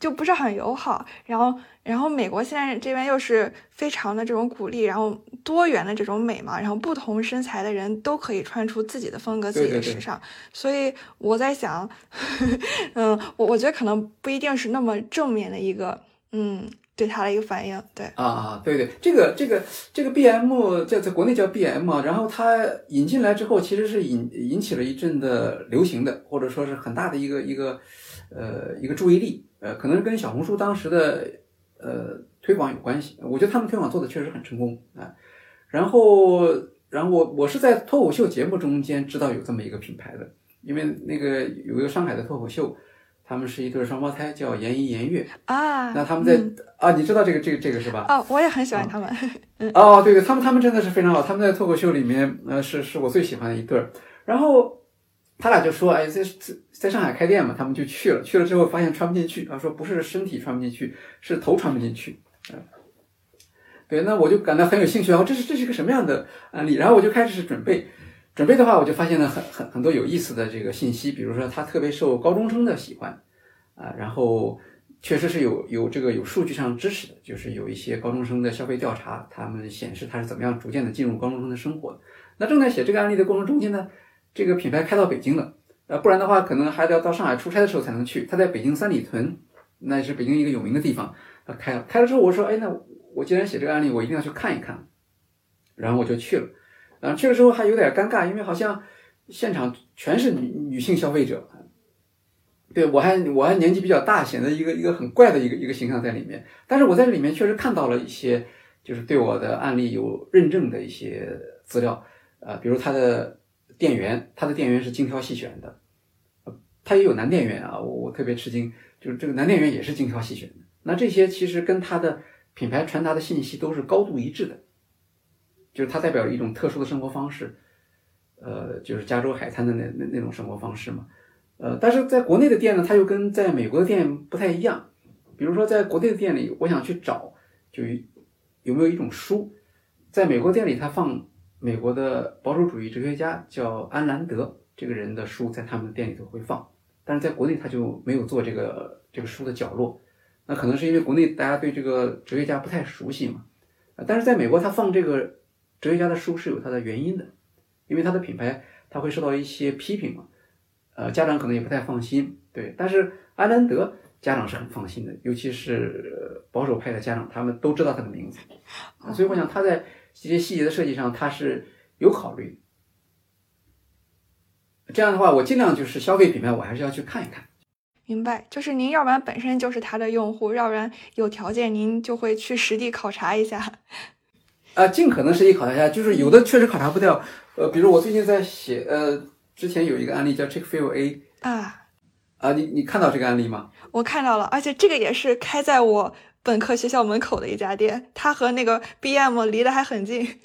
就不是很友好。然后然后美国现在这边又是非常的这种鼓励，然后多元的这种美嘛，然后不同身材的人都可以穿出自己的风格、自己的时尚。所以我在想，*laughs* 嗯，我我觉得可能不一定是那么正面的一个，嗯。对他的一个反应，对啊啊，对对，这个这个这个 B M 在在国内叫 B M，然后它引进来之后，其实是引引起了一阵的流行的，或者说是很大的一个一个呃一个注意力，呃，可能是跟小红书当时的呃推广有关系。我觉得他们推广做的确实很成功啊。然后然后我我是在脱口秀节目中间知道有这么一个品牌的，因为那个有一个上海的脱口秀。他们是一对双胞胎，叫严一严月啊。那他们在啊，你知道这个这个这个是吧？哦，我也很喜欢他们。哦，对对，他们他们真的是非常好。他们在脱口秀里面，呃，是是我最喜欢的一对儿。然后他俩就说：“哎，在在在上海开店嘛。”他们就去了，去了之后发现穿不进去。啊说：“不是身体穿不进去，是头穿不进去。”嗯，对，那我就感到很有兴趣。然后这是这是一个什么样的案例？然后我就开始准备。准备的话，我就发现了很很很多有意思的这个信息，比如说它特别受高中生的喜欢，啊，然后确实是有有这个有数据上支持的，就是有一些高中生的消费调查，他们显示他是怎么样逐渐的进入高中生的生活。那正在写这个案例的过程中间呢，这个品牌开到北京了，呃，不然的话可能还得要到上海出差的时候才能去。他在北京三里屯，那是北京一个有名的地方，他开了，开了之后我说，哎，那我既然写这个案例，我一定要去看一看，然后我就去了。啊，这个时候还有点尴尬，因为好像现场全是女女性消费者，对我还我还年纪比较大，显得一个一个很怪的一个一个形象在里面。但是我在这里面确实看到了一些，就是对我的案例有认证的一些资料，呃，比如它的店员，它的店员是精挑细选的，呃它也有男店员啊，我我特别吃惊，就是这个男店员也是精挑细选的。那这些其实跟它的品牌传达的信息都是高度一致的，就是它代表一种特殊的生活方式，呃，就是加州海滩的那那那种生活方式嘛。呃，但是在国内的店呢，它又跟在美国的店不太一样。比如说，在国内的店里，我想去找，就有没有一种书，在美国店里，他放美国的保守主义哲学家叫安兰德这个人的书，在他们的店里头会放，但是在国内他就没有做这个这个书的角落。那可能是因为国内大家对这个哲学家不太熟悉嘛。但是在美国，他放这个哲学家的书是有他的原因的，因为他的品牌他会受到一些批评嘛。呃，家长可能也不太放心，对。但是安兰德家长是很放心的，尤其是保守派的家长，他们都知道他的名字，所以我想他在这些细节的设计上他是有考虑。这样的话，我尽量就是消费品牌，我还是要去看一看。明白，就是您要不然本身就是他的用户，要不然有条件您就会去实地考察一下。啊，尽可能实际考察一下，就是有的确实考察不掉。呃，比如我最近在写，呃，之前有一个案例叫 Chick-fil A 啊，啊，你你看到这个案例吗？我看到了，而且这个也是开在我本科学校门口的一家店，它和那个 BM 离得还很近。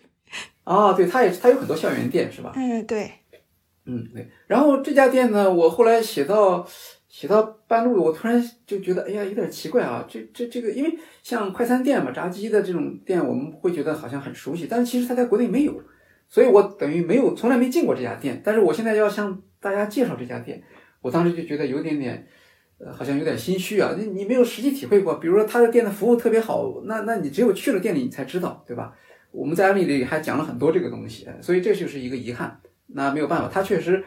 啊，对，它也它有很多校园店是吧？嗯，对，嗯，对。然后这家店呢，我后来写到写到半路，我突然就觉得，哎呀，有点奇怪啊。这这这个，因为像快餐店嘛，炸鸡的这种店，我们会觉得好像很熟悉，但是其实它在国内没有，所以我等于没有从来没进过这家店。但是我现在要向大家介绍这家店，我当时就觉得有点点，呃，好像有点心虚啊。你你没有实际体会过，比如说他的店的服务特别好，那那你只有去了店里你才知道，对吧？我们在案例里还讲了很多这个东西，所以这就是一个遗憾。那没有办法，他确实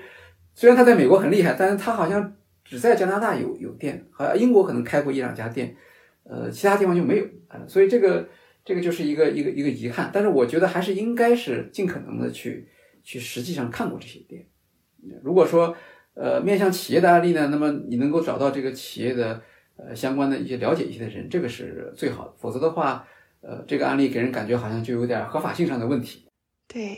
虽然他在美国很厉害，但是他好像只在加拿大有有店，好像英国可能开过一两家店，呃，其他地方就没有啊、呃所以这个这个就是一个一个一个遗憾。但是我觉得还是应该是尽可能的去去实际上看过这些店。如果说呃面向企业的案例呢，那么你能够找到这个企业的呃相关的一些了解一些的人，这个是最好的。否则的话，呃，这个案例给人感觉好像就有点合法性上的问题。对，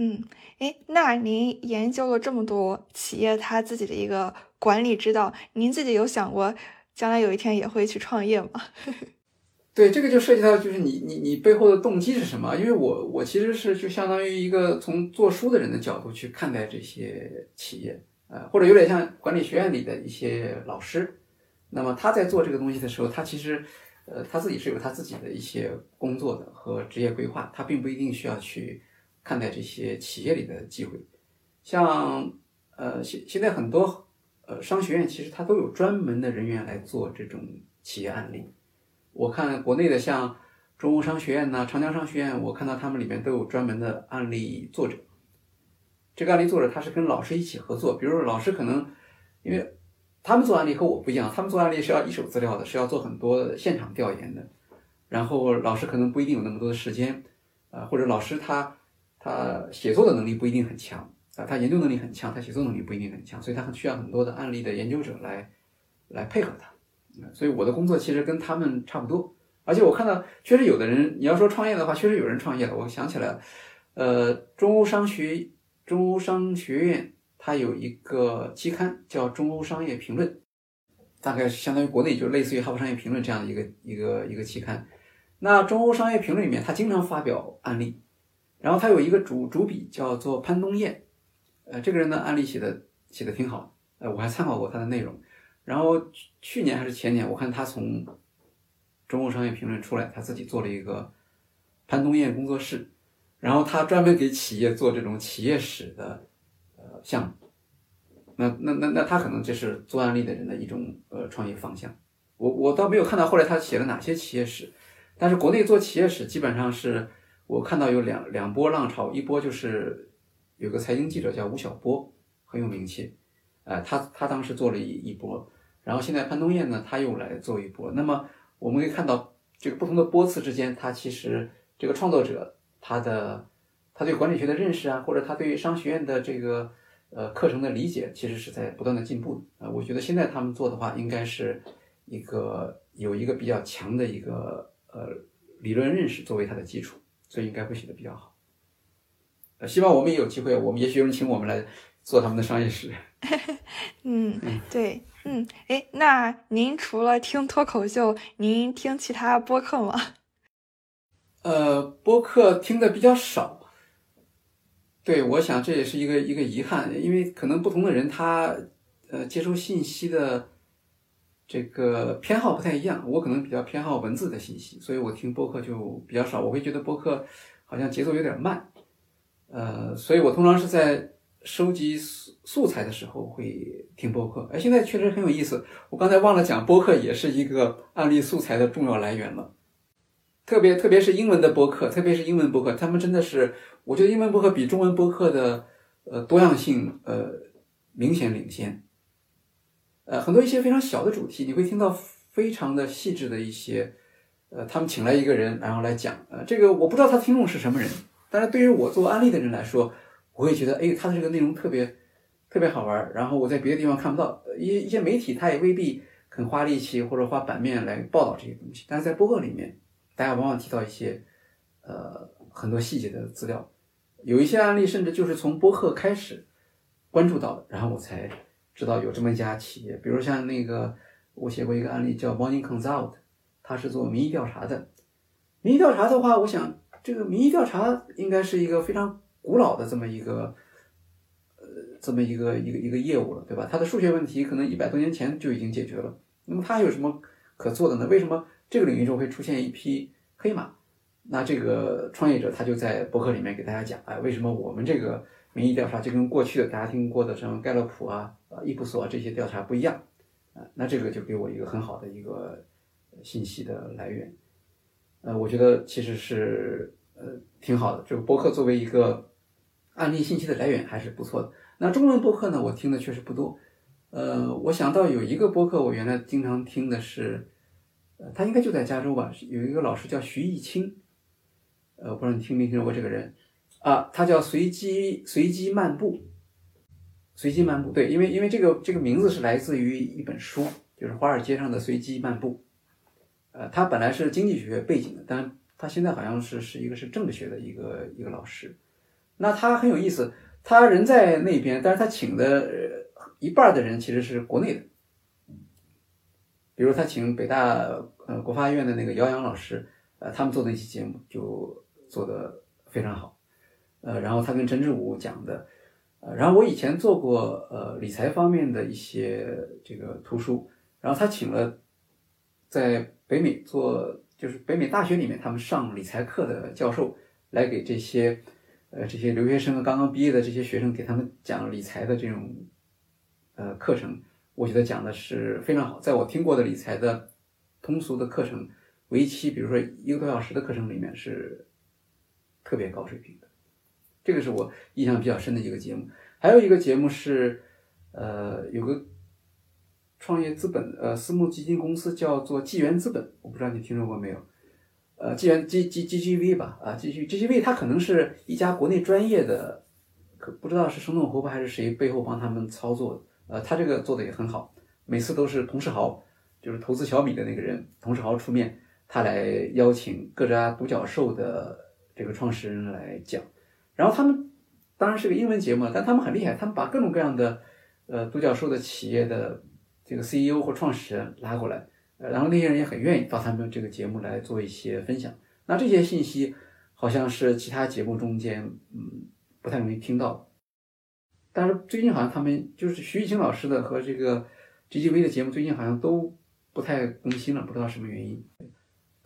嗯，哎，那您研究了这么多企业它自己的一个管理之道，您自己有想过将来有一天也会去创业吗？*laughs* 对，这个就涉及到就是你你你背后的动机是什么？因为我我其实是就相当于一个从做书的人的角度去看待这些企业，呃，或者有点像管理学院里的一些老师。那么他在做这个东西的时候，他其实呃他自己是有他自己的一些工作的和职业规划，他并不一定需要去看待这些企业里的机会。像呃现现在很多呃商学院其实它都有专门的人员来做这种企业案例。我看国内的像中欧商学院呐、长江商学院，我看到他们里面都有专门的案例作者。这个案例作者他是跟老师一起合作，比如说老师可能因为他们做案例和我不一样，他们做案例是要一手资料的，是要做很多现场调研的。然后老师可能不一定有那么多的时间，啊、或者老师他他写作的能力不一定很强啊、他研究能力很强，他写作能力不一定很强，所以他很需要很多的案例的研究者来来配合他。所以我的工作其实跟他们差不多，而且我看到确实有的人，你要说创业的话，确实有人创业了。我想起来了，呃，中欧商学中欧商学院它有一个期刊叫《中欧商业评论》，大概相当于国内就类似于《哈佛商业评论》这样的一个一个一个期刊。那《中欧商业评论》里面，他经常发表案例，然后他有一个主主笔叫做潘东彦，呃，这个人的案例写的写的挺好，呃，我还参考过他的内容。然后去年还是前年，我看他从中国商业评论出来，他自己做了一个潘东彦工作室，然后他专门给企业做这种企业史的呃项目。那那那那他可能这是做案例的人的一种呃创业方向。我我倒没有看到后来他写了哪些企业史，但是国内做企业史基本上是我看到有两两波浪潮，一波就是有个财经记者叫吴晓波，很有名气，呃，他他当时做了一一波。然后现在潘东彦呢，他又来做一波。那么我们可以看到，这个不同的波次之间，他其实这个创作者他的他对管理学的认识啊，或者他对商学院的这个呃课程的理解其实是在不断的进步的。呃，我觉得现在他们做的话，应该是一个有一个比较强的一个呃理论认识作为它的基础，所以应该会写的比较好。呃，希望我们也有机会，我们也许有人请我们来做他们的商业史。*laughs* 嗯，对，嗯，哎，那您除了听脱口秀，您听其他播客吗？*laughs* 呃，播客听的比较少。对，我想这也是一个一个遗憾，因为可能不同的人他呃接收信息的这个偏好不太一样。我可能比较偏好文字的信息，所以我听播客就比较少。我会觉得播客好像节奏有点慢。呃，所以我通常是在收集素素材的时候会听播客。哎，现在确实很有意思。我刚才忘了讲，播客也是一个案例素材的重要来源了。特别特别是英文的播客，特别是英文播客，他们真的是，我觉得英文播客比中文播客的呃多样性呃明显领先。呃，很多一些非常小的主题，你会听到非常的细致的一些，呃，他们请来一个人，然后来讲，呃，这个我不知道他听众是什么人。但是对于我做案例的人来说，我会觉得，哎，他的这个内容特别特别好玩，然后我在别的地方看不到，一一些媒体他也未必肯花力气或者花版面来报道这些东西，但是在播客里面，大家往往提到一些呃很多细节的资料，有一些案例甚至就是从播客开始关注到的，然后我才知道有这么一家企业，比如像那个我写过一个案例叫 Morning Consult，他是做民意调查的，民意调查的话，我想。这个民意调查应该是一个非常古老的这么一个，呃，这么一个一个一个业务了，对吧？它的数学问题可能一百多年前就已经解决了。那么它有什么可做的呢？为什么这个领域中会出现一批黑马？那这个创业者他就在博客里面给大家讲，哎，为什么我们这个民意调查就跟过去的大家听过的什么盖洛普啊、啊伊普索啊这些调查不一样？啊，那这个就给我一个很好的一个信息的来源。呃，我觉得其实是。呃，挺好的。这个博客作为一个案例信息的来源还是不错的。那中文博客呢，我听的确实不多。呃，我想到有一个博客，我原来经常听的是，呃，他应该就在加州吧，有一个老师叫徐艺清。呃，我不知道你听没听说过这个人啊？他叫随机随机漫步，随机漫步。对，因为因为这个这个名字是来自于一本书，就是《华尔街上的随机漫步》。呃，他本来是经济学背景的，但他现在好像是是一个是政治学的一个一个老师，那他很有意思，他人在那边，但是他请的一半的人其实是国内的，比如他请北大呃国发院的那个姚洋老师，呃他们做的一期节目就做的非常好，呃然后他跟陈志武讲的，呃然后我以前做过呃理财方面的一些这个图书，然后他请了在北美做。就是北美大学里面，他们上理财课的教授来给这些，呃，这些留学生和刚刚毕业的这些学生，给他们讲理财的这种，呃，课程，我觉得讲的是非常好。在我听过的理财的通俗的课程，为期比如说一个多小时的课程里面是特别高水平的，这个是我印象比较深的一个节目。还有一个节目是，呃，有个。创业资本，呃，私募基金公司叫做纪元资本，我不知道你听说过没有？呃，纪元 G G G G V 吧，啊，G G G G V 它可能是一家国内专业的，可不知道是生动活泼还是谁背后帮他们操作的。呃，他这个做的也很好，每次都是童世豪，就是投资小米的那个人，童世豪出面，他来邀请各家独角兽的这个创始人来讲，然后他们当然是个英文节目了，但他们很厉害，他们把各种各样的呃独角兽的企业的。这个 CEO 或创始人拉过来，呃，然后那些人也很愿意到他们这个节目来做一些分享。那这些信息好像是其他节目中间，嗯，不太容易听到。但是最近好像他们就是徐艺清老师的和这个 GGV 的节目，最近好像都不太更新了，不知道什么原因。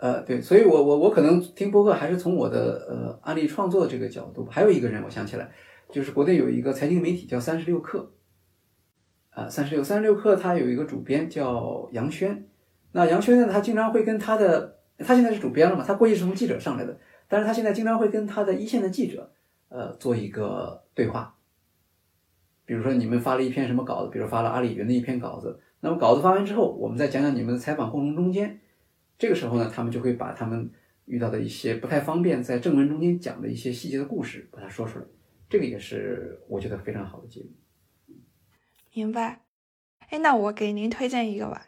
呃，对，所以我我我可能听播客还是从我的呃案例创作这个角度。还有一个人，我想起来，就是国内有一个财经媒体叫三十六氪。啊，三十六三十六氪，他有一个主编叫杨轩。那杨轩呢，他经常会跟他的，他现在是主编了嘛？他过去是从记者上来的，但是他现在经常会跟他的一线的记者，呃，做一个对话。比如说你们发了一篇什么稿子，比如发了阿里云的一篇稿子，那么稿子发完之后，我们再讲讲你们的采访过程中间，这个时候呢，他们就会把他们遇到的一些不太方便在正文中间讲的一些细节的故事，把它说出来。这个也是我觉得非常好的节目。明白。哎，那我给您推荐一个吧。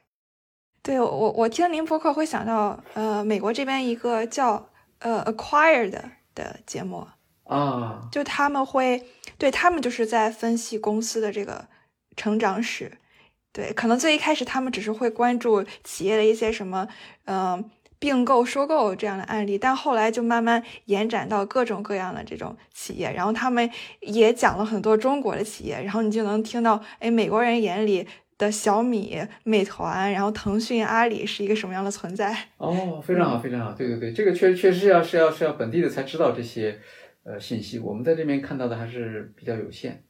对我，我听您播客会想到，呃，美国这边一个叫呃 Acquired 的节目啊，就他们会对他们就是在分析公司的这个成长史。对，可能最一开始他们只是会关注企业的一些什么，嗯。并购、收购这样的案例，但后来就慢慢延展到各种各样的这种企业，然后他们也讲了很多中国的企业，然后你就能听到，哎，美国人眼里的小米、美团，然后腾讯、阿里是一个什么样的存在？哦，非常好，非常好，对对对，这个确确实要是要是要本地的才知道这些呃信息，我们在这边看到的还是比较有限。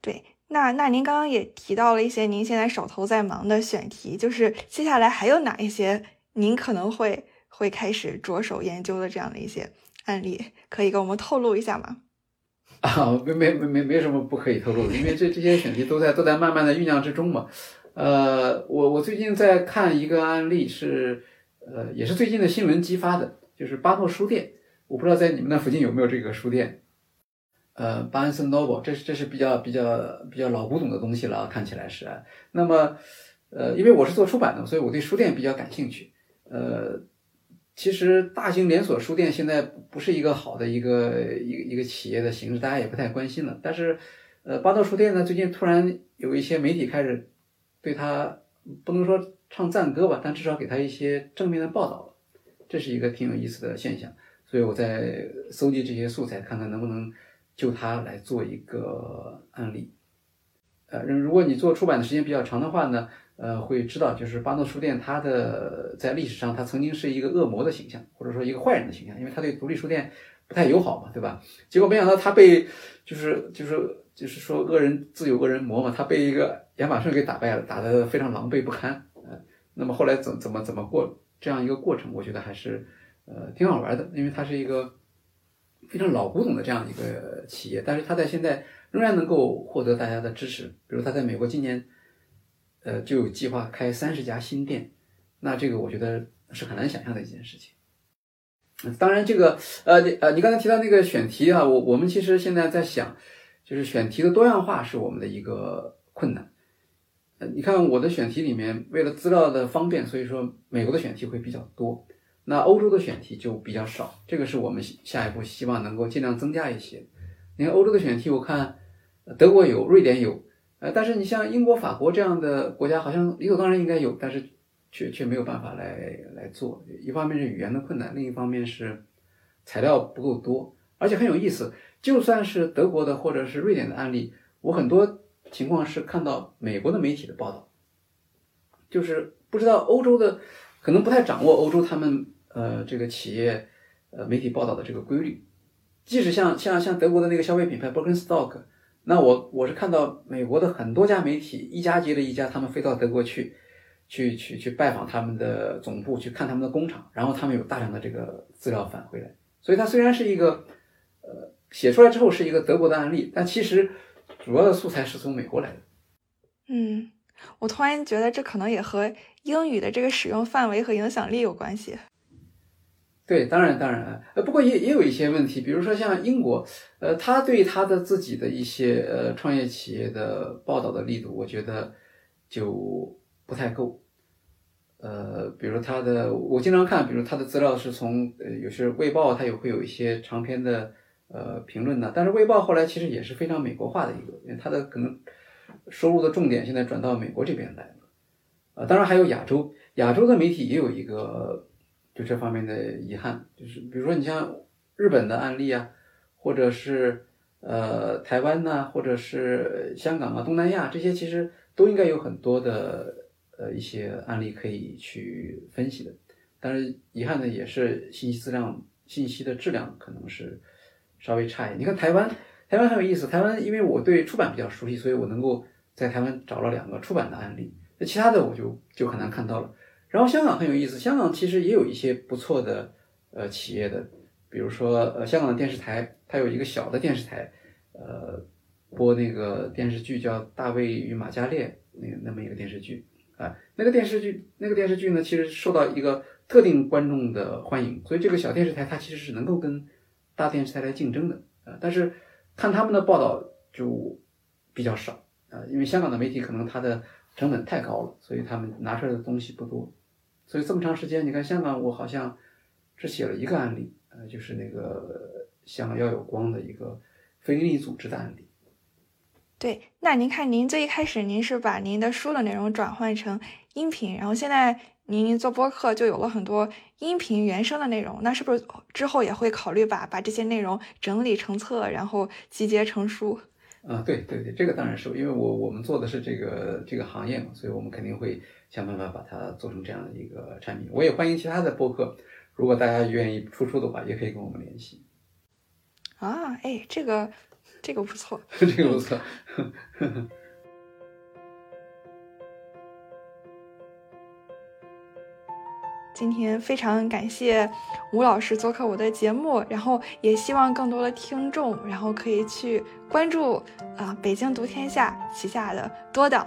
对，那那您刚刚也提到了一些您现在手头在忙的选题，就是接下来还有哪一些？您可能会会开始着手研究的这样的一些案例，可以给我们透露一下吗？*laughs* 啊，没没没没没什么不可以透露的，因为这这些选题都在都在慢慢的酝酿之中嘛。呃，我我最近在看一个案例，是呃也是最近的新闻激发的，就是巴诺书店。我不知道在你们那附近有没有这个书店？呃，巴恩森 Noble，这是这是比较比较比较老古董的东西了，看起来是。那么呃，因为我是做出版的，所以我对书店比较感兴趣。呃，其实大型连锁书店现在不是一个好的一个一个一个企业的形式，大家也不太关心了。但是，呃，八道书店呢，最近突然有一些媒体开始对他不能说唱赞歌吧，但至少给他一些正面的报道，这是一个挺有意思的现象。所以我在搜集这些素材，看看能不能就他来做一个案例。呃，如果你做出版的时间比较长的话呢？呃，会知道，就是巴诺书店，它的在历史上，它曾经是一个恶魔的形象，或者说一个坏人的形象，因为他对独立书店不太友好嘛，对吧？结果没想到他被，就是就是就是说恶人自有恶人磨嘛，他被一个亚马逊给打败了，打得非常狼狈不堪。呃，那么后来怎怎么怎么过这样一个过程，我觉得还是呃挺好玩的，因为它是一个非常老古董的这样一个企业，但是它在现在仍然能够获得大家的支持，比如他在美国今年。呃，就有计划开三十家新店，那这个我觉得是很难想象的一件事情。当然，这个呃，你呃，你刚才提到那个选题啊，我我们其实现在在想，就是选题的多样化是我们的一个困难。呃，你看我的选题里面，为了资料的方便，所以说美国的选题会比较多，那欧洲的选题就比较少。这个是我们下一步希望能够尽量增加一些。你看欧洲的选题，我看德国有，瑞典有。呃，但是你像英国、法国这样的国家，好像理所当然应该有，但是却却没有办法来来做。一方面是语言的困难，另一方面是材料不够多，而且很有意思。就算是德国的或者是瑞典的案例，我很多情况是看到美国的媒体的报道，就是不知道欧洲的，可能不太掌握欧洲他们呃这个企业呃媒体报道的这个规律。即使像像像德国的那个消费品牌 Birkenstock。那我我是看到美国的很多家媒体一家接着一家，他们飞到德国去，去去去拜访他们的总部，去看他们的工厂，然后他们有大量的这个资料返回来。所以它虽然是一个，呃，写出来之后是一个德国的案例，但其实主要的素材是从美国来的。嗯，我突然觉得这可能也和英语的这个使用范围和影响力有关系。对，当然当然，呃，不过也也有一些问题，比如说像英国，呃，他对他的自己的一些呃创业企业的报道的力度，我觉得就不太够。呃，比如他的，我经常看，比如他的资料是从呃，有些卫报，它也会有一些长篇的呃评论的，但是卫报后来其实也是非常美国化的一个，因为它的可能收入的重点现在转到美国这边来了。呃，当然还有亚洲，亚洲的媒体也有一个。就这方面的遗憾，就是比如说你像日本的案例啊，或者是呃台湾呐，或者是香港啊、东南亚这些，其实都应该有很多的呃一些案例可以去分析的。但是遗憾的也是信息质量、信息的质量可能是稍微差一点。你看台湾，台湾很有意思。台湾因为我对出版比较熟悉，所以我能够在台湾找了两个出版的案例，那其他的我就就很难看到了。然后香港很有意思，香港其实也有一些不错的呃企业的，比如说呃香港的电视台，它有一个小的电视台，呃播那个电视剧叫《大卫与玛加烈》那那么一个电视剧啊，那个电视剧那个电视剧呢，其实受到一个特定观众的欢迎，所以这个小电视台它其实是能够跟大电视台来竞争的啊，但是看他们的报道就比较少。呃，因为香港的媒体可能它的成本太高了，所以他们拿出来的东西不多。所以这么长时间，你看香港，我好像只写了一个案例，呃，就是那个想要有光的一个非营利组织的案例。对，那您看，您最一开始您是把您的书的内容转换成音频，然后现在您做播客就有了很多音频原声的内容，那是不是之后也会考虑把把这些内容整理成册，然后集结成书？啊，对对对，这个当然是，因为我我们做的是这个这个行业嘛，所以我们肯定会想办法把它做成这样的一个产品。我也欢迎其他的播客，如果大家愿意出书的话，也可以跟我们联系。啊，哎，这个这个不错，这个不错。*laughs* *laughs* 今天非常感谢吴老师做客我的节目，然后也希望更多的听众，然后可以去关注啊北京读天下旗下的多档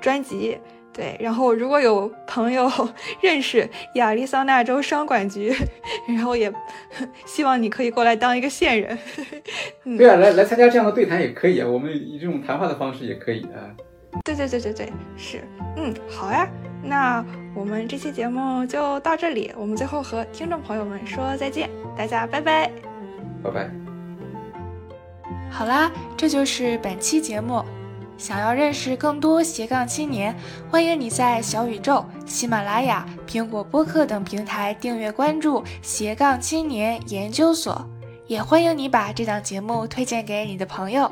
专辑。对，然后如果有朋友 *laughs* 认识亚利桑那州商管局，*laughs* 然后也 *laughs* 希望你可以过来当一个线人。对啊，来来参加这样的对谈也可以啊，我们以这种谈话的方式也可以啊。对对对对对，是，嗯，好呀。那我们这期节目就到这里，我们最后和听众朋友们说再见，大家拜拜，拜拜。好啦，这就是本期节目。想要认识更多斜杠青年，欢迎你在小宇宙、喜马拉雅、苹果播客等平台订阅关注斜杠青年研究所，也欢迎你把这档节目推荐给你的朋友。